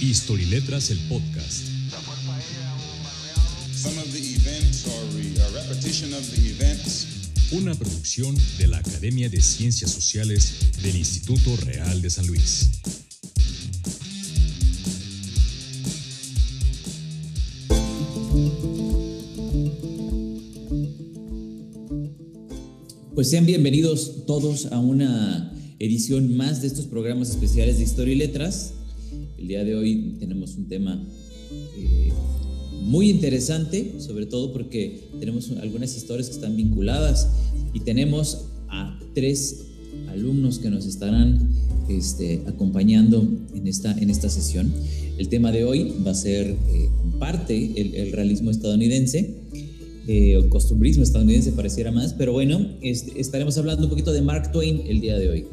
History Letras, el podcast. Una producción de la Academia de Ciencias Sociales del Instituto Real de San Luis. Pues sean bienvenidos todos a una edición más de estos programas especiales de Historia y Letras. El día de hoy tenemos un tema eh, muy interesante, sobre todo porque tenemos algunas historias que están vinculadas y tenemos a tres alumnos que nos estarán este, acompañando en esta, en esta sesión. El tema de hoy va a ser eh, parte el, el realismo estadounidense eh, o costumbrismo estadounidense pareciera más, pero bueno, estaremos hablando un poquito de Mark Twain el día de hoy.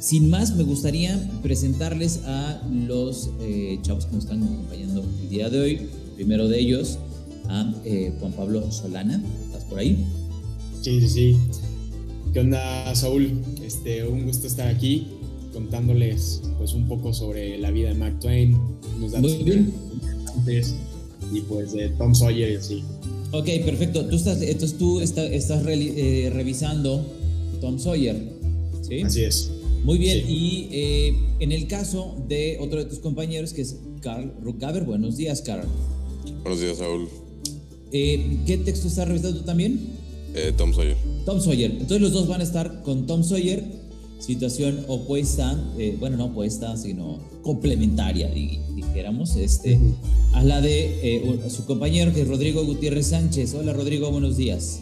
Sin más, me gustaría presentarles a los eh, chavos que nos están acompañando el día de hoy. Primero de ellos, a eh, Juan Pablo Solana. ¿Estás por ahí? Sí, sí, sí. ¿Qué onda, Saúl? Este, un gusto estar aquí contándoles pues un poco sobre la vida de Mark Twain, unos datos Muy bien. y pues de Tom Sawyer y así. Ok, perfecto. Tú estás, entonces tú estás eh, revisando Tom Sawyer, ¿sí? Así es. Muy bien, y eh, en el caso de otro de tus compañeros, que es Carl Ruckaber, buenos días, Carl. Buenos días, Saúl. Eh, ¿Qué texto estás revisando tú también? Tom Sawyer. Tom Sawyer. Entonces los dos van a estar con Tom Sawyer, situación opuesta, bueno, no opuesta, sino complementaria, dijéramos, este, a la de eh, su compañero que es Rodrigo Gutiérrez Sánchez. Hola Rodrigo, buenos días.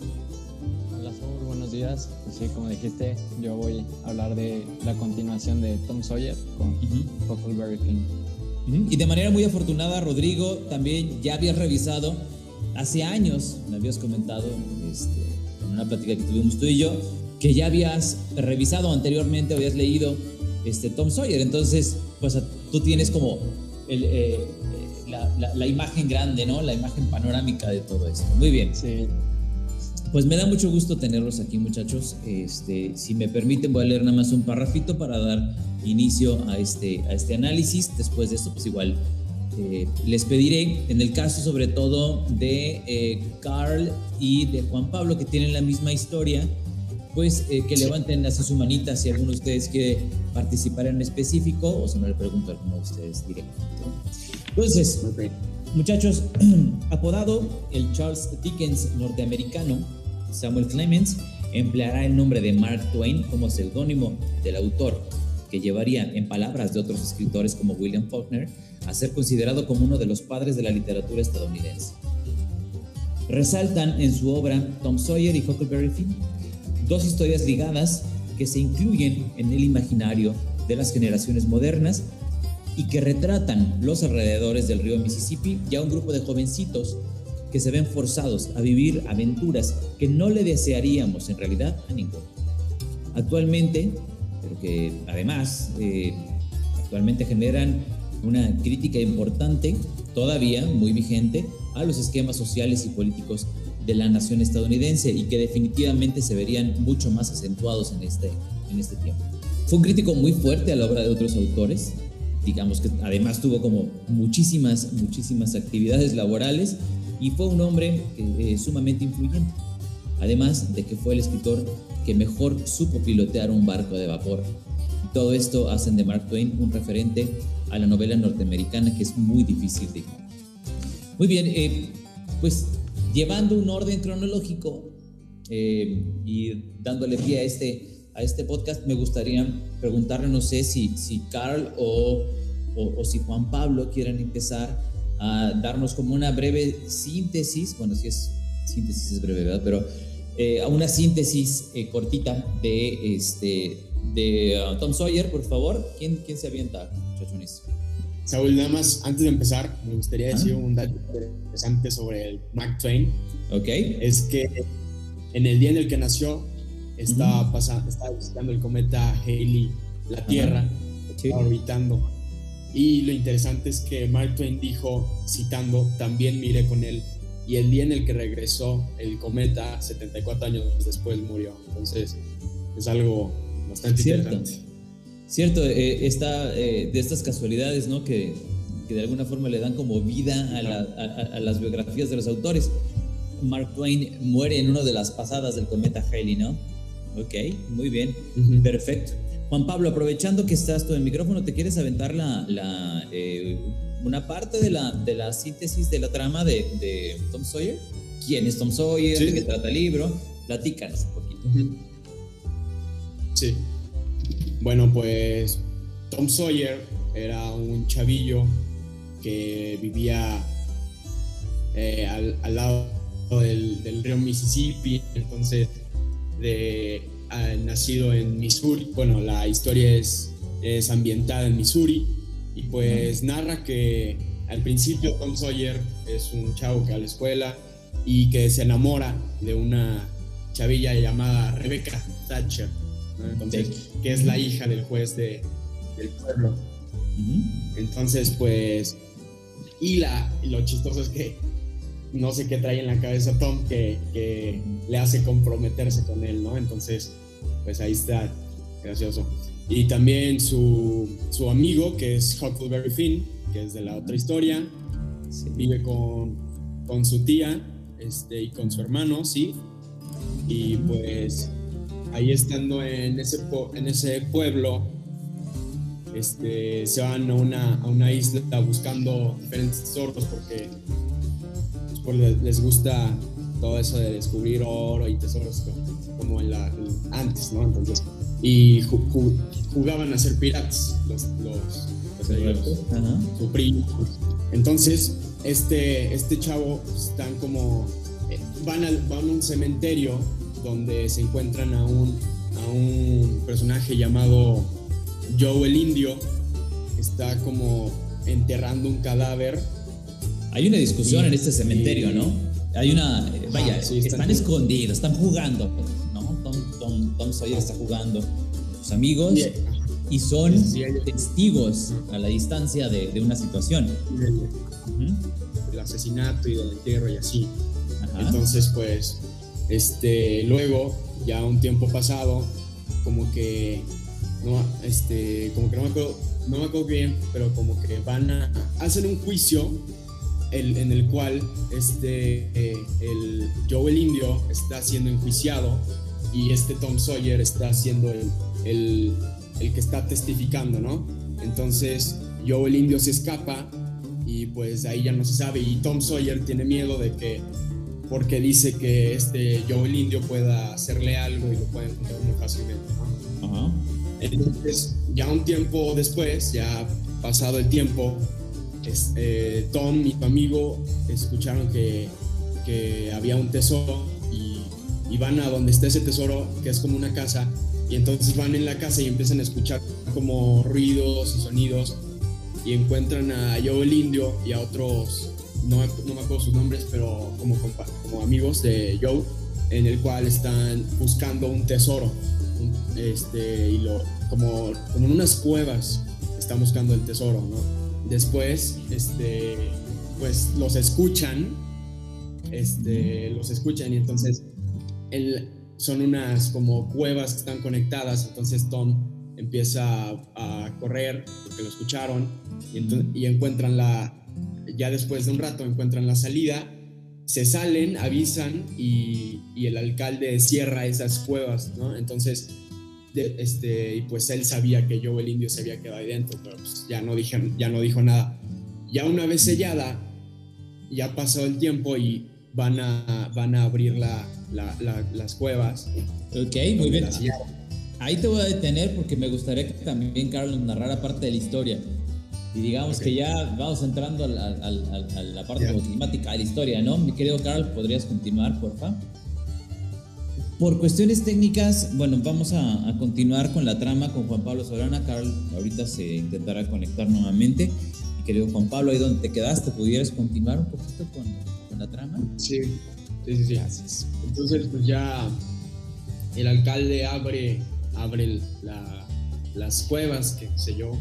Hola Saúl, buenos días. Sí, como dijiste, yo voy a hablar de la continuación de Tom Sawyer con Huckleberry Finn. Y de manera muy afortunada, Rodrigo, también ya habías revisado hace años, me habías comentado este, en una plática que tuvimos tú y yo, que ya habías revisado anteriormente, habías leído este, Tom Sawyer. Entonces, pues tú tienes como el, eh, la, imagen grande, ¿no? La imagen panorámica de todo esto. Muy bien. Sí. Pues me da mucho gusto tenerlos aquí, muchachos. Este, si me permiten, voy a leer nada más un parrafito para dar inicio a este, a este análisis. Después de esto, pues igual eh, les pediré, en el caso sobre todo de eh, Carl y de Juan Pablo, que tienen la misma historia, pues eh, que levanten así su manita si alguno de ustedes quiere participar en específico o si no le pregunto a alguno de ustedes directamente. Entonces, muchachos, apodado el Charles Dickens norteamericano, Samuel Clemens empleará el nombre de Mark Twain como seudónimo del autor, que llevaría, en palabras de otros escritores como William Faulkner, a ser considerado como uno de los padres de la literatura estadounidense. Resaltan en su obra Tom Sawyer y Huckleberry Finn, dos historias ligadas que se incluyen en el imaginario de las generaciones modernas y que retratan los alrededores del río Mississippi y a un grupo de jovencitos que se ven forzados a vivir aventuras que no le desearíamos en realidad a ninguno. Actualmente, pero que además eh, actualmente generan una crítica importante, todavía muy vigente, a los esquemas sociales y políticos de la nación estadounidense y que definitivamente se verían mucho más acentuados en este, en este tiempo. Fue un crítico muy fuerte a la obra de otros autores, digamos que además tuvo como muchísimas, muchísimas actividades laborales y fue un hombre eh, sumamente influyente. Además de que fue el escritor que mejor supo pilotear un barco de vapor. Todo esto hacen de Mark Twain un referente a la novela norteamericana que es muy difícil de ignorar. Muy bien, eh, pues llevando un orden cronológico eh, y dándole pie a este a este podcast, me gustaría preguntarle, no sé si, si Carl o, o, si Juan Pablo quieren empezar a darnos como una breve síntesis, bueno, si es síntesis es breve, ¿verdad? Pero eh, una síntesis eh, cortita de, este, de uh, Tom Sawyer, por favor. ¿Quién, quién se avienta, muchachones? Saúl, nada más antes de empezar, me gustaría decir un dato interesante sobre el Mark Twain. Ok. Es que en el día en el que nació, estaba, pasando, estaba visitando el cometa Halley la Tierra, estaba orbitando. Y lo interesante es que Mark Twain dijo, citando, también miré con él. Y el día en el que regresó el cometa, 74 años después murió. Entonces, es algo bastante Cierto. interesante. Cierto, eh, está, eh, de estas casualidades, ¿no? Que que de alguna forma le dan como vida a, las biografías de los autores. Mark Twain muere en una de las pasadas del cometa Halley, ¿no? Ok, muy bien, perfecto. Juan Pablo, aprovechando que estás tú en el micrófono, ¿te quieres aventar la, eh, una parte de la, de la síntesis de la trama de, Tom Sawyer? ¿Quién es Tom Sawyer? ¿De qué trata el libro? Platícanos un poquito. Sí. Bueno, pues Tom Sawyer era un chavillo que vivía eh, al, lado del, río Mississippi, entonces de, nacido en Missouri. Bueno, la historia es, es ambientada en Missouri. Y pues narra que al principio Tom Sawyer es un chavo que va a la escuela y que se enamora de una chavilla llamada Rebecca Thatcher, entonces, que es la hija del juez de, del pueblo. Entonces, pues, y, la, lo chistoso es que no sé qué trae en la cabeza Tom que, que, le hace comprometerse con él, ¿no? Entonces, pues ahí está, gracioso. Y también su, su amigo, que es Huckleberry Finn, que es de la otra historia, vive con, con su tía este, y con su hermano, sí. Y pues ahí estando en ese, en ese pueblo, este, se van a una, a una isla buscando diferentes tesoros porque pues, les gusta todo eso de descubrir oro y tesoros como en la, antes, ¿no? Entonces, y jugaban a ser piratas los, los, los, Entonces, este, este chavo están como, eh, van, van a un cementerio donde se encuentran a un, a un personaje llamado Joe el Indio, está como enterrando un cadáver. Hay una discusión en este cementerio, ¿no? Hay una, eh, vaya, están, escondidos, están jugando, ¿no? Tom, Tom, Sawyer está jugando con sus amigos y, son testigos a la distancia de, de una situación. El, asesinato y del entierro y así. Entonces, pues, este, luego, ya un tiempo pasado, como que no, este, como que no me acuerdo, no me acuerdo bien, pero como que van a hacer un juicio el, en el cual este, eh, el Joe el Indio está siendo enjuiciado y este Tom Sawyer está siendo el, el, el que está testificando, ¿no? Entonces Joe el Indio se escapa y pues ahí ya no se sabe y Tom Sawyer tiene miedo de que porque dice que este Joe el Indio pueda hacerle algo y lo pueden encontrar muy fácilmente, ¿no? Ajá. Entonces, ya un tiempo después, ya pasado el tiempo, eh, Tom y tu amigo escucharon que, había un tesoro y, y, van a donde está ese tesoro, que es como una casa, y entonces van en la casa y empiezan a escuchar como ruidos y sonidos y encuentran a Joe el Indio y a otros, no, no me acuerdo sus nombres, pero como, como amigos de Joe, en el cual están buscando un tesoro este, y lo, como, como en unas cuevas están buscando el tesoro, ¿no? Después, este, pues los escuchan, este, los escuchan y entonces el, son unas como cuevas que están conectadas, entonces Tom empieza a, correr porque lo escucharon y, y encuentran la, ya después de un rato encuentran la salida se salen, avisan y, y, el alcalde cierra esas cuevas, ¿no? Entonces este, y pues él sabía que yo, el indio, se había quedado ahí dentro, pero pues ya no, dije, ya no dijo nada. Ya una vez sellada, ya pasó el tiempo y van a, van a abrir la, las cuevas. Ok, muy bien. Ahí te voy a detener porque me gustaría que también Carlos narrara parte de la historia. Y digamos que ya vamos entrando a la, parte climática de la historia, ¿no? Mi querido Carl, ¿podrías continuar, por favor? Por cuestiones técnicas, bueno, vamos a, continuar con la trama con Juan Pablo Solana. Carl ahorita se intentará conectar nuevamente. Mi querido Juan Pablo, ahí donde te quedaste, ¿pudieras continuar un poquito con, la trama? Sí, sí, sí. Gracias. Entonces, pues ya el alcalde abre, abre las cuevas, que sé yo,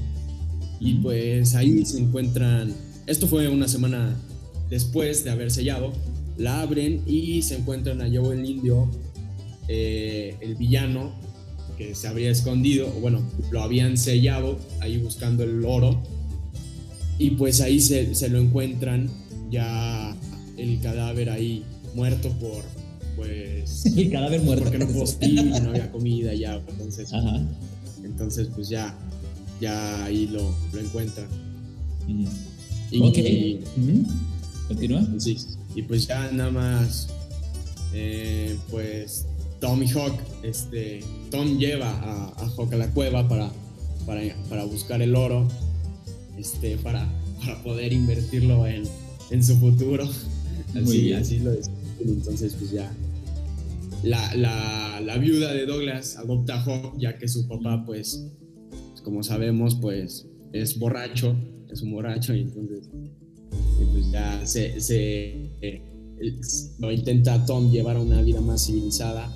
y pues ahí se encuentran, esto fue una semana después de haber sellado, la abren y se encuentran a Joe el Indio eh, el villano que se habría escondido, o bueno, lo habían sellado ahí buscando el oro. y pues ahí se, se, lo encuentran ya el cadáver ahí muerto por pues el cadáver muerto. porque no no había comida ya entonces entonces pues ya ya ahí lo, lo encuentran. Y, ok. Continúa. Sí y pues ya nada más eh, pues Tom y Hawk este Tom lleva a, a Hawk a la cueva para, para, para buscar el oro este para, para poder invertirlo en, en su futuro. Así, así lo es. Entonces pues ya. La, la, la, viuda de Douglas adopta a Hawk ya que su papá pues como sabemos pues es borracho es un borracho y entonces pues ya se, se eh, lo intenta Tom llevar a una vida más civilizada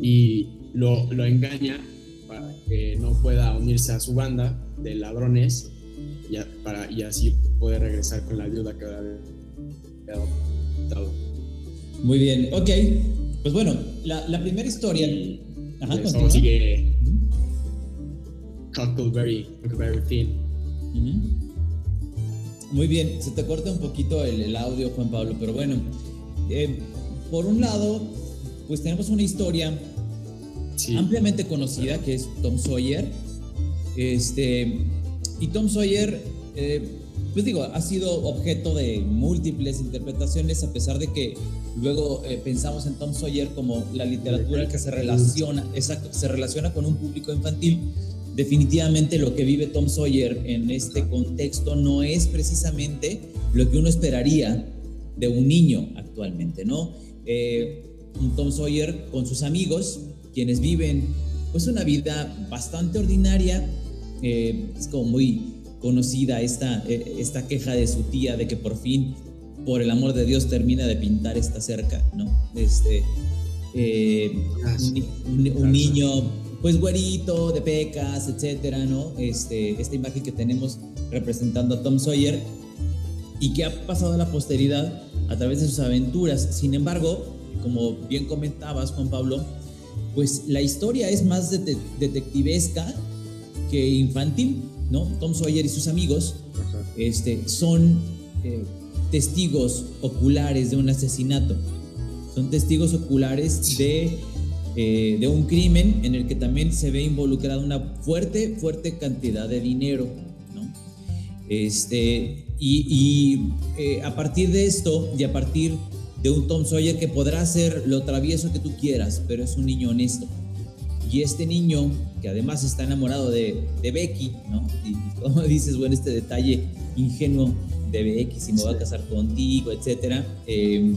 y lo, lo, engaña para que no pueda unirse a su banda de ladrones y, para, y así puede regresar con la viuda que había adoptado. Muy bien, ok. Pues bueno, la, la primera historia. Ajá, sigue Huckleberry, Huckleberry Finn. Muy bien, se te corta un poquito el, el audio, Juan Pablo, pero bueno. Eh, por un lado, pues tenemos una historia ampliamente conocida que es Tom Sawyer. Este, y Tom Sawyer eh, pues digo, ha sido objeto de múltiples interpretaciones, a pesar de que luego eh, pensamos en Tom Sawyer como la literatura que se relaciona, exacto, se relaciona con un público infantil. Definitivamente lo que vive Tom Sawyer en este contexto no es precisamente lo que uno esperaría de un niño actualmente, ¿no? Eh, un Tom Sawyer con sus amigos, quienes viven pues una vida bastante ordinaria, eh, es como muy conocida esta, eh, esta queja de su tía de que por fin, por el amor de Dios, termina de pintar esta cerca, ¿no? Este, eh, un, niño, pues güerito, de pecas, etcétera, ¿no? Este, esta imagen que tenemos representando a Tom Sawyer y que ha pasado a la posteridad a través de sus aventuras. Sin embargo, como bien comentabas, Juan Pablo, pues la historia es más detectivesca que infantil. ¿no? Tom Sawyer y sus amigos este, son eh, testigos oculares de un asesinato. Son testigos oculares de, eh, de un crimen en el que también se ve involucrada una fuerte, fuerte cantidad de dinero. Este, y, eh, a partir de esto y a partir de un Tom Sawyer que podrá ser lo travieso que tú quieras, pero es un niño honesto. Y este niño, que además está enamorado de, Becky, ¿no? Y, como dices, bueno, este detalle ingenuo de Becky, si me va a casar contigo, etcétera. Em,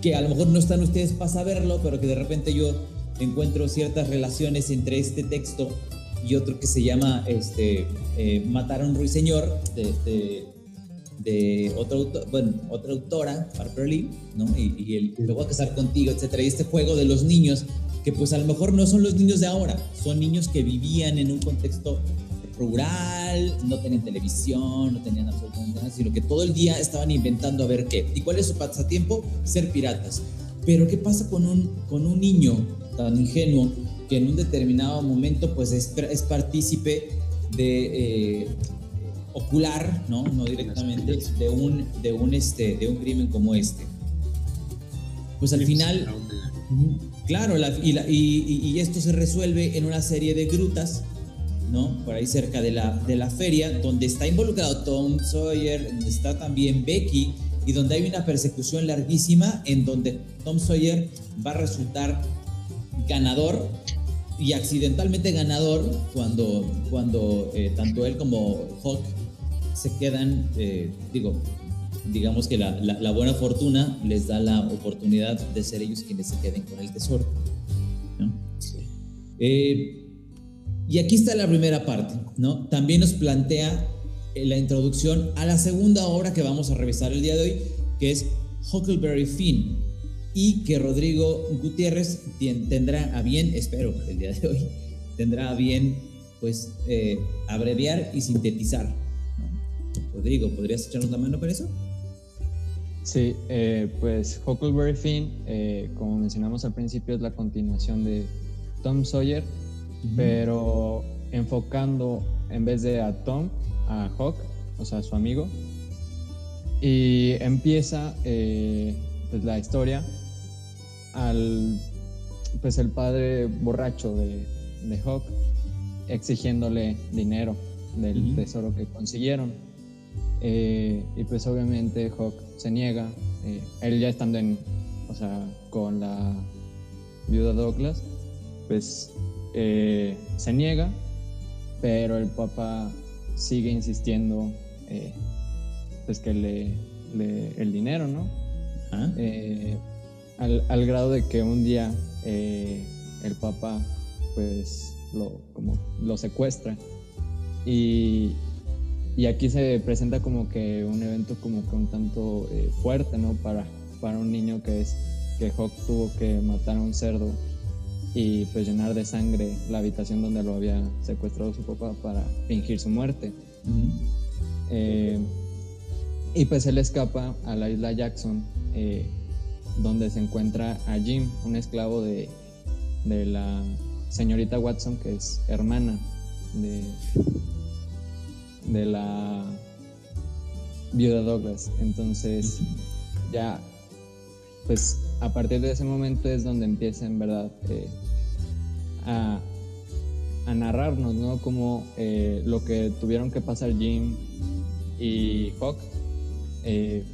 que a lo mejor no están ustedes para saberlo, pero que de repente yo encuentro ciertas relaciones entre este texto y otro que se llama este, eh, Matar a un ruiseñor, de, de, bueno, otra autora, Harper Lee, ¿no? Y, y el, me voy a casar contigo, etcétera. Y este juego de los niños que pues a lo mejor no son los niños de ahora, son niños que vivían en un contexto rural, no tenían televisión, no tenían absolutamente nada, sino que todo el día estaban inventando a ver qué. ¿Y cuál es su pasatiempo? Ser piratas. Pero ¿qué pasa con un, con un niño tan ingenuo que en un determinado momento pues es, es partícipe de eh, ocular, ¿no? No directamente, de un, de un, este, de un crimen como este. Pues al final Claro, y, esto se resuelve en una serie de grutas, ¿no? Por ahí cerca de la, de la feria, donde está involucrado Tom Sawyer, donde está también Becky, y donde hay una persecución larguísima en donde Tom Sawyer va a resultar ganador y accidentalmente ganador cuando, cuando eh, tanto él como Hawk se quedan, eh, digo, digamos que la, la, buena fortuna les da la oportunidad de ser ellos quienes se queden con el tesoro. Eh, y aquí está la primera parte, ¿no? También nos plantea eh, la introducción a la segunda obra que vamos a revisar el día de hoy, que es Huckleberry Finn, y que Rodrigo Gutiérrez tendrá a bien, espero el día de hoy, tendrá a bien, pues, eh, abreviar y sintetizar. Rodrigo, ¿podrías echarnos la mano con eso? Sí, eh, pues Huckleberry Finn, eh, como mencionamos al principio, es la continuación de Tom Sawyer, pero enfocando en vez de a Tom, a Hawk, o sea, su amigo. Y empieza eh, pues, la historia al pues el padre borracho de, de Hawk exigiéndole dinero del tesoro que consiguieron. Eh, y pues obviamente Hawk se niega, eh, él ya estando en, o sea, con la viuda Douglas, pues eh, se niega, pero el papá sigue insistiendo pues que le, el dinero, ¿no? Al, al, grado de que un día el papá pues lo, como, lo secuestra y, y aquí se presenta como que un evento como que un tanto eh, fuerte, ¿no? Para, para un niño que es que Hawk tuvo que matar a un cerdo y pues llenar de sangre la habitación donde lo había secuestrado su papá para fingir su muerte. Eh, y pues él escapa a la isla Jackson, eh, donde se encuentra a Jim, un esclavo de, de la señorita Watson, que es hermana de, de la viuda Douglas. Entonces, ya, pues a partir de ese momento es donde empieza en verdad eh, a, a, narrarnos, ¿no? Como eh, lo que tuvieron que pasar Jim y Hawk eh,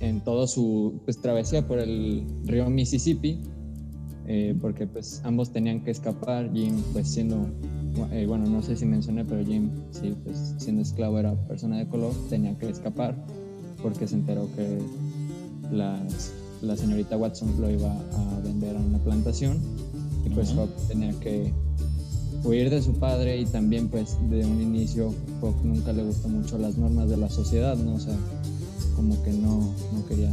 en toda su pues, travesía por el río Mississippi, porque pues ambos tenían que escapar, Jim pues siendo eh, bueno, no sé si mencioné, pero Jim, sí, pues siendo esclavo era persona de color, tenía que escapar porque se enteró que la señorita Watson lo iba a vender a una plantación y pues Hawk tenía que huir de su padre y también pues de un inicio Hawk nunca le gustó mucho las normas de la sociedad, ¿no? O sea, como que no, no quería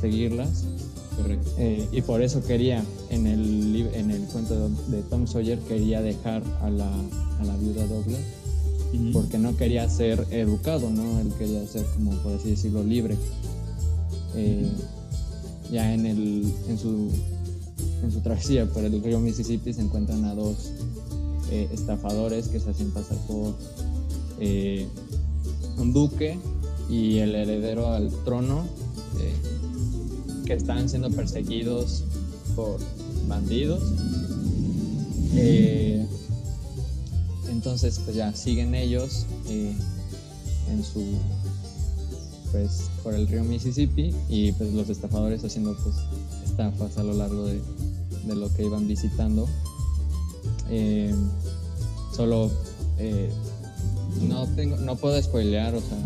seguirlas eh, y por eso quería, en el, en el cuento de, Tom Sawyer, quería dejar a la, a la viuda Douglas, porque no quería ser educado, ¿no? Él quería ser, como por así decirlo, libre. Eh, ya en, el, en, su, en su travesía por el río Mississippi se encuentran a dos eh, estafadores que se hacen pasar por un duque y el heredero al trono que estaban siendo perseguidos por bandidos. Eh, entonces, pues ya siguen ellos eh, en su, pues, por el río Mississippi y pues los estafadores haciendo pues estafas a lo largo de, de lo que iban visitando. Eh, solo no tengo, no puedo spoilear, o sea,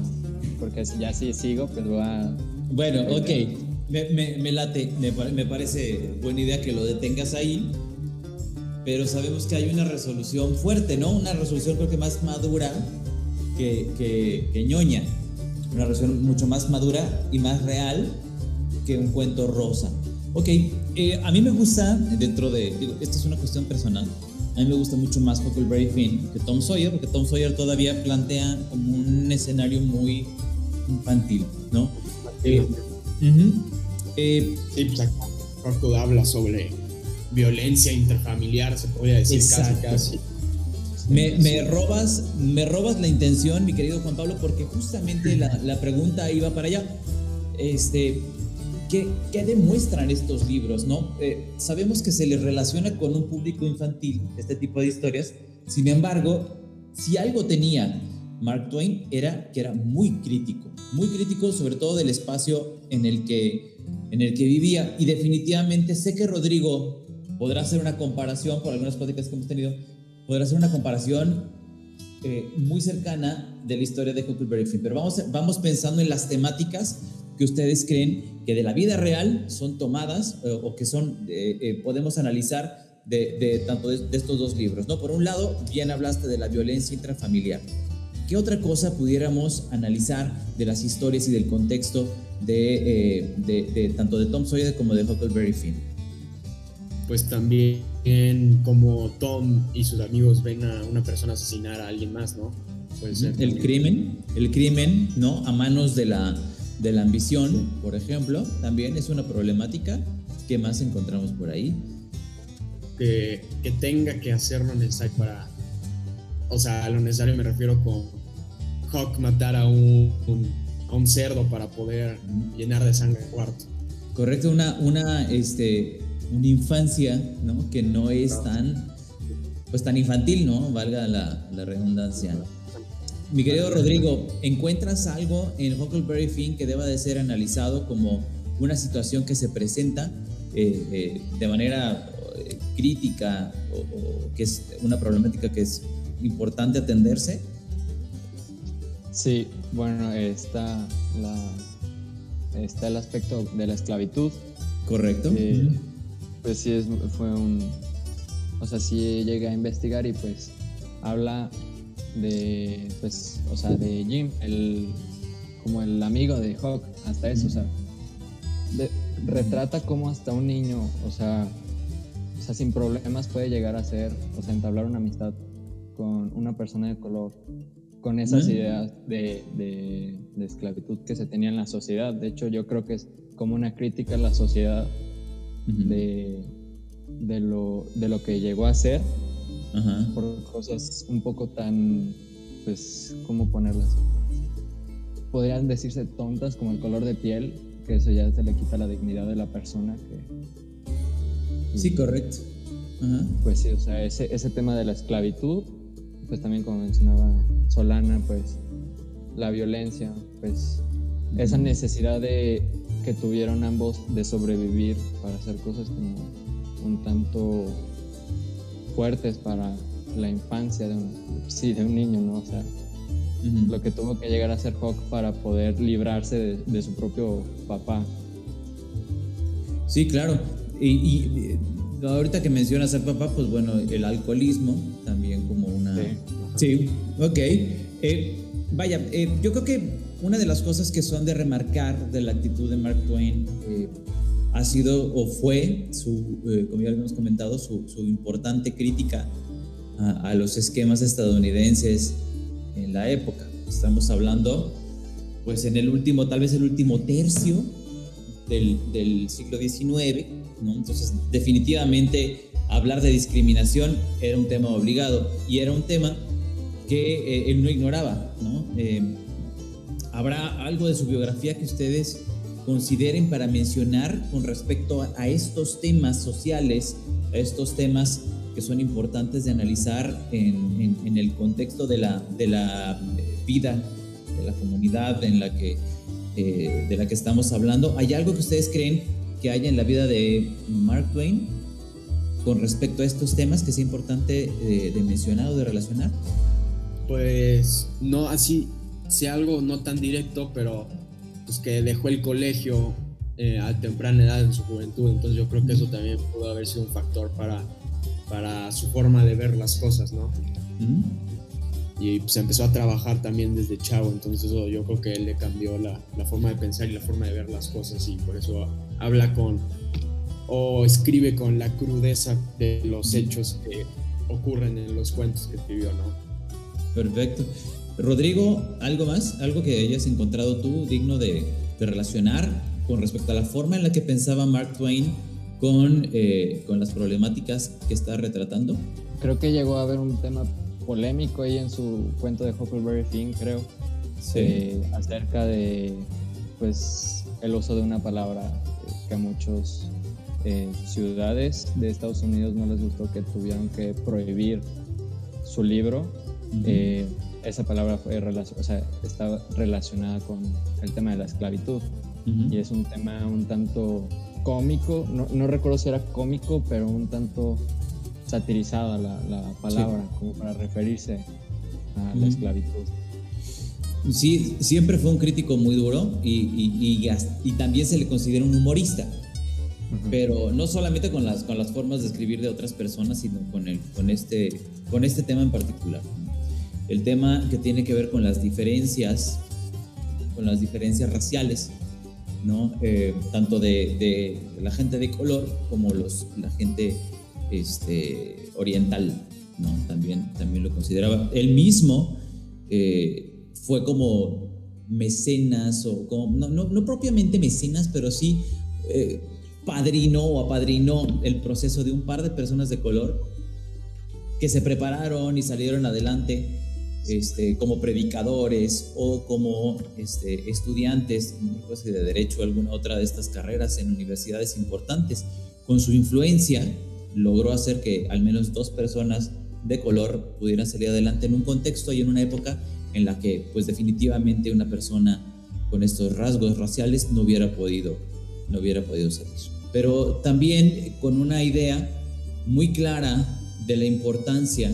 porque si ya si sigo, pues va. Bueno, ok. Me, late, me, parece buena idea que lo detengas ahí, pero sabemos que hay una resolución fuerte, ¿no? Una resolución creo que más madura que, que, ñoña, una resolución mucho más madura y más real que un cuento rosa. Ok, eh, a mí me gusta, dentro de, digo, esta es una cuestión personal, a mí me gusta mucho más Huckleberry Finn que Tom Sawyer, porque Tom Sawyer todavía plantea como un escenario muy infantil, ¿no? Eh, eh, sí, pues acá habla sobre violencia interfamiliar, se podría decir casi casi. Me, robas, me robas la intención, mi querido Juan Pablo, porque justamente la, pregunta iba para allá. Este, ¿qué, demuestran estos libros? ¿no? Eh, sabemos que se les relaciona con un público infantil, este tipo de historias. Sin embargo, si algo tenía Mark Twain era que era muy crítico, muy crítico sobre todo del espacio en el que, en el que vivía. Y definitivamente sé que Rodrigo podrá hacer una comparación, por algunas pláticas que hemos tenido, podrá hacer una comparación eh, muy cercana de la historia de Huckleberry Finn. Pero vamos, vamos pensando en las temáticas que ustedes creen que de la vida real son tomadas eh, o que son, eh, podemos analizar de, tanto de, de, estos dos libros. ¿no? Por un lado, bien hablaste de la violencia intrafamiliar. ¿Qué otra cosa pudiéramos analizar de las historias y del contexto de, eh, tanto de Tom Sawyer como de Huckleberry Finn? Pues también como Tom y sus amigos ven a una persona asesinar a alguien más, ¿no? el crimen, el crimen, ¿no? A manos de la, de la ambición, por ejemplo, también es una problemática que más encontramos por ahí. Que, que tenga que hacerlo necesario para o sea, a lo necesario me refiero con Hawk matara a un, a un cerdo para poder llenar de sangre el cuarto. Correcto, una, una, este, una infancia, ¿no? Que no es tan, pues tan infantil, ¿no? Valga la, la redundancia. Mi querido Rodrigo, ¿encuentras algo en Huckleberry Finn que deba de ser analizado como una situación que se presenta eh, eh, de manera eh, crítica o, que es una problemática que es importante atenderse? Sí, bueno, está, está el aspecto de la esclavitud. Correcto. Pues sí, es, fue un... O sea, sí llega a investigar y pues habla de, pues, o sea, de Jim, el, como el amigo de Hawk, hasta eso, o sea, retrata como hasta un niño, o sea, o sea, sin problemas puede llegar a ser, o sea, entablar una amistad con una persona de color, con esas ideas de, de, esclavitud que se tenía en la sociedad. De hecho, yo creo que es como una crítica a la sociedad de, de, lo, de lo que llegó a ser por cosas un poco tan, pues, ¿cómo ponerlas? Podrían decirse tontas como el color de piel, que eso ya se le quita la dignidad de la persona. Que, sí, correcto. Pues sí, o sea, ese, ese tema de la esclavitud, pues también como mencionaba Solana, pues la violencia, pues esa necesidad de que tuvieron ambos de sobrevivir para hacer cosas como un tanto fuertes para la infancia de un, sí, de un niño, ¿no? O sea, lo que tuvo que llegar a ser Hawk para poder librarse de, su propio papá. Sí, claro. Y, ahorita que mencionas ser papá, pues bueno, el alcoholismo también como Sí, ok. Eh, vaya, eh, yo creo que una de las cosas que son de remarcar de la actitud de Mark Twain eh, ha sido o fue, su, eh, como ya habíamos comentado, su, importante crítica a, los esquemas estadounidenses en la época. Estamos hablando, pues en el último, tal vez el último tercio del, del siglo XIX, ¿no? Entonces, definitivamente hablar de discriminación era un tema obligado y era un tema que eh, él no ignoraba, ¿no? Eh, ¿Habrá algo de su biografía que ustedes consideren para mencionar con respecto a, estos temas sociales, a estos temas que son importantes de analizar en, el contexto de la, de la vida, de la comunidad en la que, eh, de la que estamos hablando. ¿Hay algo que ustedes creen que haya en la vida de Mark Twain con respecto a estos temas que sea importante de, de mencionar o de relacionar? Pues no así, sea algo no tan directo, pero pues que dejó el colegio eh, a temprana edad en su juventud, entonces yo creo que eso también pudo haber sido un factor para, para su forma de ver las cosas, ¿no? Y pues empezó a trabajar también desde chavo, entonces eso yo creo que él le cambió la, la, forma de pensar y la forma de ver las cosas. Y por eso habla con o escribe con la crudeza de los hechos que ocurren en los cuentos que escribió, ¿no? Perfecto. Rodrigo, ¿algo más? ¿Algo que hayas encontrado tú digno de, relacionar con respecto a la forma en la que pensaba Mark Twain con, eh, con las problemáticas que está retratando? Creo que llegó a haber un tema polémico ahí en su cuento de Huckleberry Finn, creo, eh, acerca de pues el uso de una palabra que a muchos eh, ciudades de Estados Unidos no les gustó que tuvieron que prohibir su libro esa palabra fue o sea, está relacionada con el tema de la esclavitud. Y es un tema un tanto cómico, no, no, recuerdo si era cómico, pero un tanto satirizada la, la palabra, como para referirse a la esclavitud. Sí, siempre fue un crítico muy duro y, y, y, también se le considera un humorista. Pero no solamente con las, con las formas de escribir de otras personas, sino con, el, con, este, con este tema en particular el tema que tiene que ver con las diferencias, con las diferencias raciales, ¿no? Eh, tanto de, la gente de color como los, la gente este, oriental, ¿no? También, también lo consideraba. Él mismo eh, fue como mecenas, o como, no, no, propiamente mecenas, pero sí eh, padrino o apadrinó el proceso de un par de personas de color que se prepararon y salieron adelante este, como predicadores o como este, estudiantes de derecho alguna otra de estas carreras en universidades importantes. Con su influencia logró hacer que al menos dos personas de color pudieran salir adelante en un contexto y en una época en la que pues definitivamente una persona con estos rasgos raciales no hubiera podido, no hubiera podido salir. Pero también con una idea muy clara de la importancia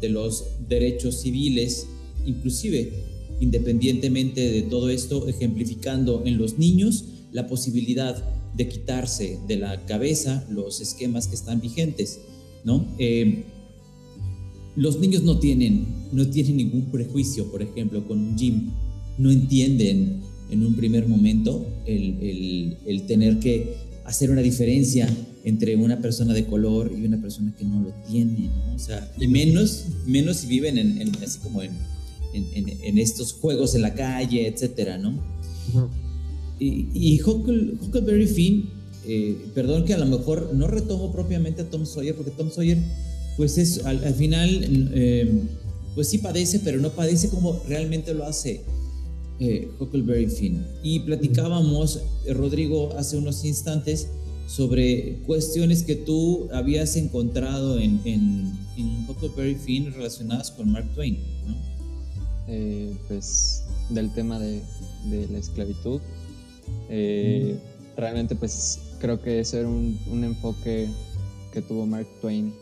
de los derechos civiles, inclusive independientemente de todo esto, ejemplificando en los niños la posibilidad de quitarse de la cabeza los esquemas que están vigentes, ¿no? Eh, los niños no tienen, no tienen ningún prejuicio, por ejemplo, con un gym, no entienden en un primer momento el, el tener que hacer una diferencia entre una persona de color y una persona que no lo tiene, ¿no? O sea, y menos, menos si viven en, así como en, en, estos juegos en la calle, etcétera, ¿no? Y, y Huckleberry Finn, eh, perdón que a lo mejor no retomo propiamente a Tom Sawyer, porque Tom Sawyer, pues es al, final, eh, pues sí padece, pero no padece como realmente lo hace eh, Huckleberry Finn. Y platicábamos, Rodrigo, hace unos instantes, sobre cuestiones que tú habías encontrado en, en, Huckleberry Finn relacionadas con Mark Twain, ¿no? Eh, pues del tema de, la esclavitud. Eh, realmente pues creo que ese era un, enfoque que tuvo Mark Twain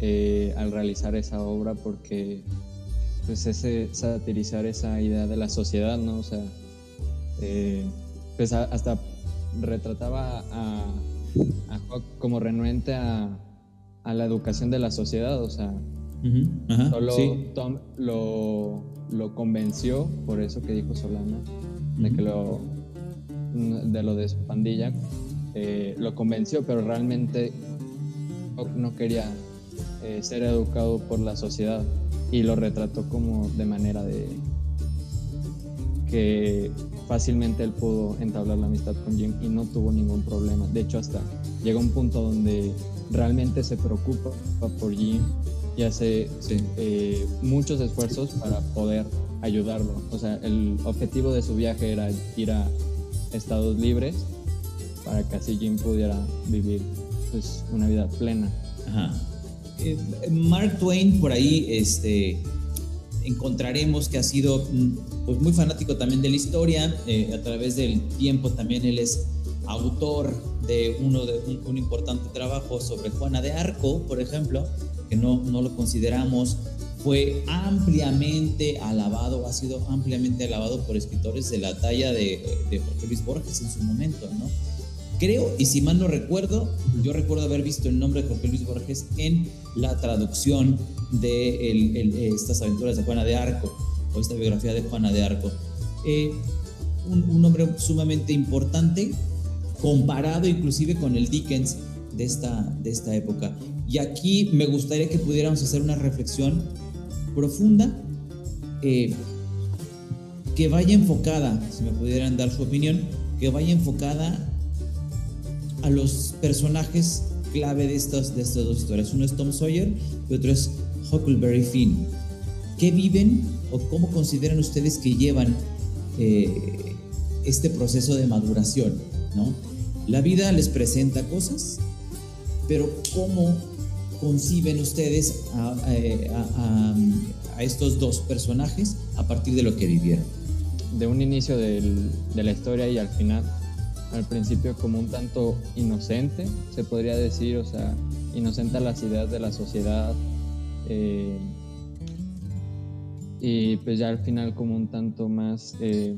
eh, al realizar esa obra porque pues ese satirizar esa idea de la sociedad, ¿no? O sea, pues hasta retrataba a, como renuente a, la educación de la sociedad, o sea, solo Tom lo, lo, convenció, por eso que dijo Solana, de que lo de lo de su pandilla, eh, lo convenció, pero realmente no quería eh, ser educado por la sociedad y lo retrató como de manera de que fácilmente él pudo entablar la amistad con Jim y no tuvo ningún problema. De hecho, hasta llega un punto donde realmente se preocupa por Jim y hace eh, muchos esfuerzos para poder ayudarlo. O sea, el objetivo de su viaje era ir a estados libres para que así Jim pudiera vivir pues, una vida plena. Eh, Mark Twain por ahí este, encontraremos que ha sido mm, pues, muy fanático también de la historia. Eh, a través del tiempo también él es autor de uno de un, importante trabajo sobre Juana de Arco, por ejemplo, que no, no lo consideramos. Fue ampliamente alabado, ha sido ampliamente alabado por escritores de la talla de, de Jorge Luis Borges en su momento, ¿no? Creo, y si mal no recuerdo, yo recuerdo haber visto el nombre de Jorge Luis Borges en la traducción de estas aventuras de Juana de Arco, o esta biografía de Juana de Arco. Eh, un, nombre sumamente importante, comparado inclusive con el Dickens de esta, de esta época. Y aquí me gustaría que pudiéramos hacer una reflexión profunda, eh, que vaya enfocada, si me pudieran dar su opinión, que vaya enfocada a los personajes clave de estas, de estas dos historias. Uno es Tom Sawyer y otro es Huckleberry Finn. ¿Qué viven o cómo consideran ustedes que llevan eh, este proceso de maduración? ¿no? La vida les presenta cosas, pero ¿cómo conciben ustedes a, estos dos personajes a partir de lo que vivieron? De un inicio de la historia y al final al principio como un tanto inocente, se podría decir, o sea, inocente a las ideas de la sociedad. Eh, y pues ya al final como un tanto más, eh,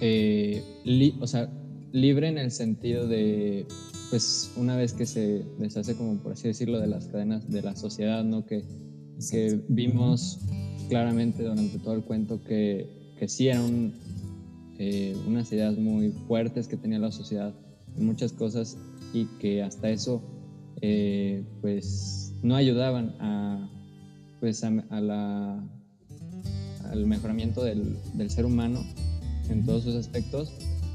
eh, o sea, libre en el sentido de, pues una vez que se deshace como por así decirlo de las cadenas de la sociedad, ¿no? Que, que vimos claramente durante todo el cuento que, que sí era un, eh, unas ideas muy fuertes que tenía la sociedad en muchas cosas y que hasta eso eh, pues no ayudaban a, pues a, la, al mejoramiento del, del, ser humano en todos sus aspectos,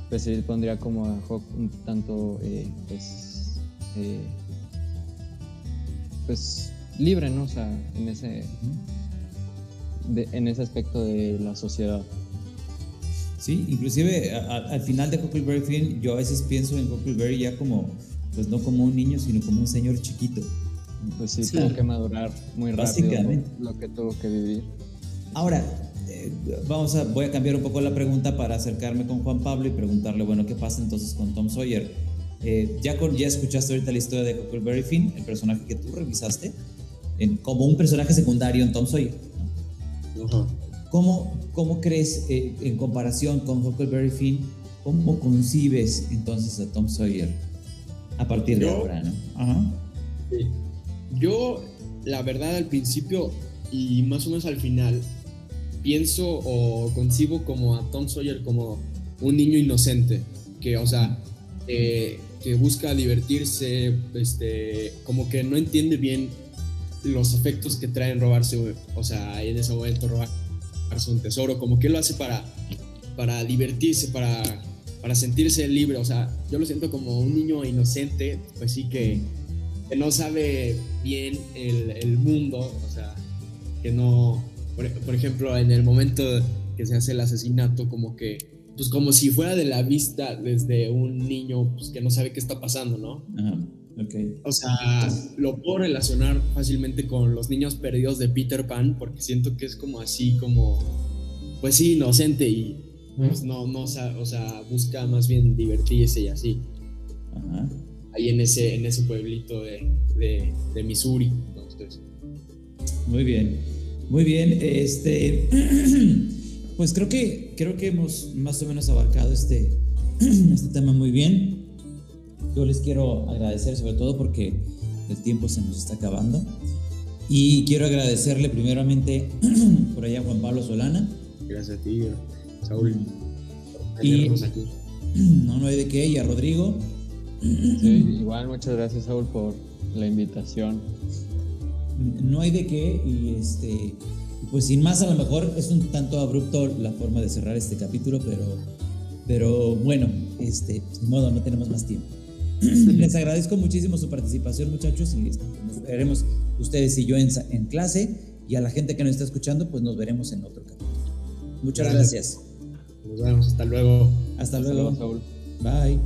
pues se pondría como a Hawk un tanto eh, pues, pues libre, ¿no? O sea, en ese... en ese aspecto de la sociedad. Sí, inclusive al final de Huckleberry Finn yo a veces pienso en Huckleberry ya como, pues no como un niño, sino como un señor chiquito. Pues sí, tuvo que madurar muy rápido lo que tuvo que vivir. Ahora, eh, vamos a, voy a cambiar un poco la pregunta para acercarme con Juan Pablo y preguntarle, bueno, ¿qué pasa entonces con Tom Sawyer? Eh, ya, con, ya escuchaste ahorita la historia de Huckleberry Finn, el personaje que tú revisaste, en, como un personaje secundario en Tom Sawyer. ¿Cómo, ¿Cómo, crees, eh, en comparación con Huckleberry Finn, cómo concibes entonces a Tom Sawyer a partir de ahora? ¿no? Ajá. Yo, la verdad, al principio y más o menos al final, pienso o concibo como a Tom Sawyer como un niño inocente, que, o sea, eh, que busca divertirse, este, como que no entiende bien los efectos que traen robarse, o sea, en ese momento robarse un tesoro, como que lo hace para, para divertirse, para, para sentirse libre, o sea, yo lo siento como un niño inocente, pues sí que no sabe bien el, el mundo, o sea, que no, por, ejemplo, en el momento que se hace el asesinato, como que, pues como si fuera de la vista desde un niño pues, que no sabe qué está pasando, ¿no? Ajá, okay. O sea, lo puedo relacionar fácilmente con los niños perdidos de Peter Pan, porque siento que es como así, como, pues sí, inocente y pues no, no, o sea, busca más bien divertirse y así. Ajá ahí en ese, en ese pueblito de, de, Missouri. Muy bien, muy bien. Este, pues creo que, creo que hemos más o menos abarcado este, este tema muy bien. Yo les quiero agradecer sobre todo porque el tiempo se nos está acabando. Y quiero agradecerle primeramente por allá a Juan Pablo Solana. Gracias a ti, Saúl. Y, no, no hay de qué. Y a Rodrigo igual muchas gracias Saúl por la invitación. No hay de qué y este pues sin más a lo mejor es un tanto abrupto la forma de cerrar este capítulo, pero pero bueno, este, de modo no tenemos más tiempo. Les agradezco muchísimo su participación, muchachos, y este, nos veremos ustedes y yo en, en, clase y a la gente que nos está escuchando, pues nos veremos en otro capítulo. Muchas gracias. Nos vemos, hasta luego. Hasta, luego. Saúl. Bye.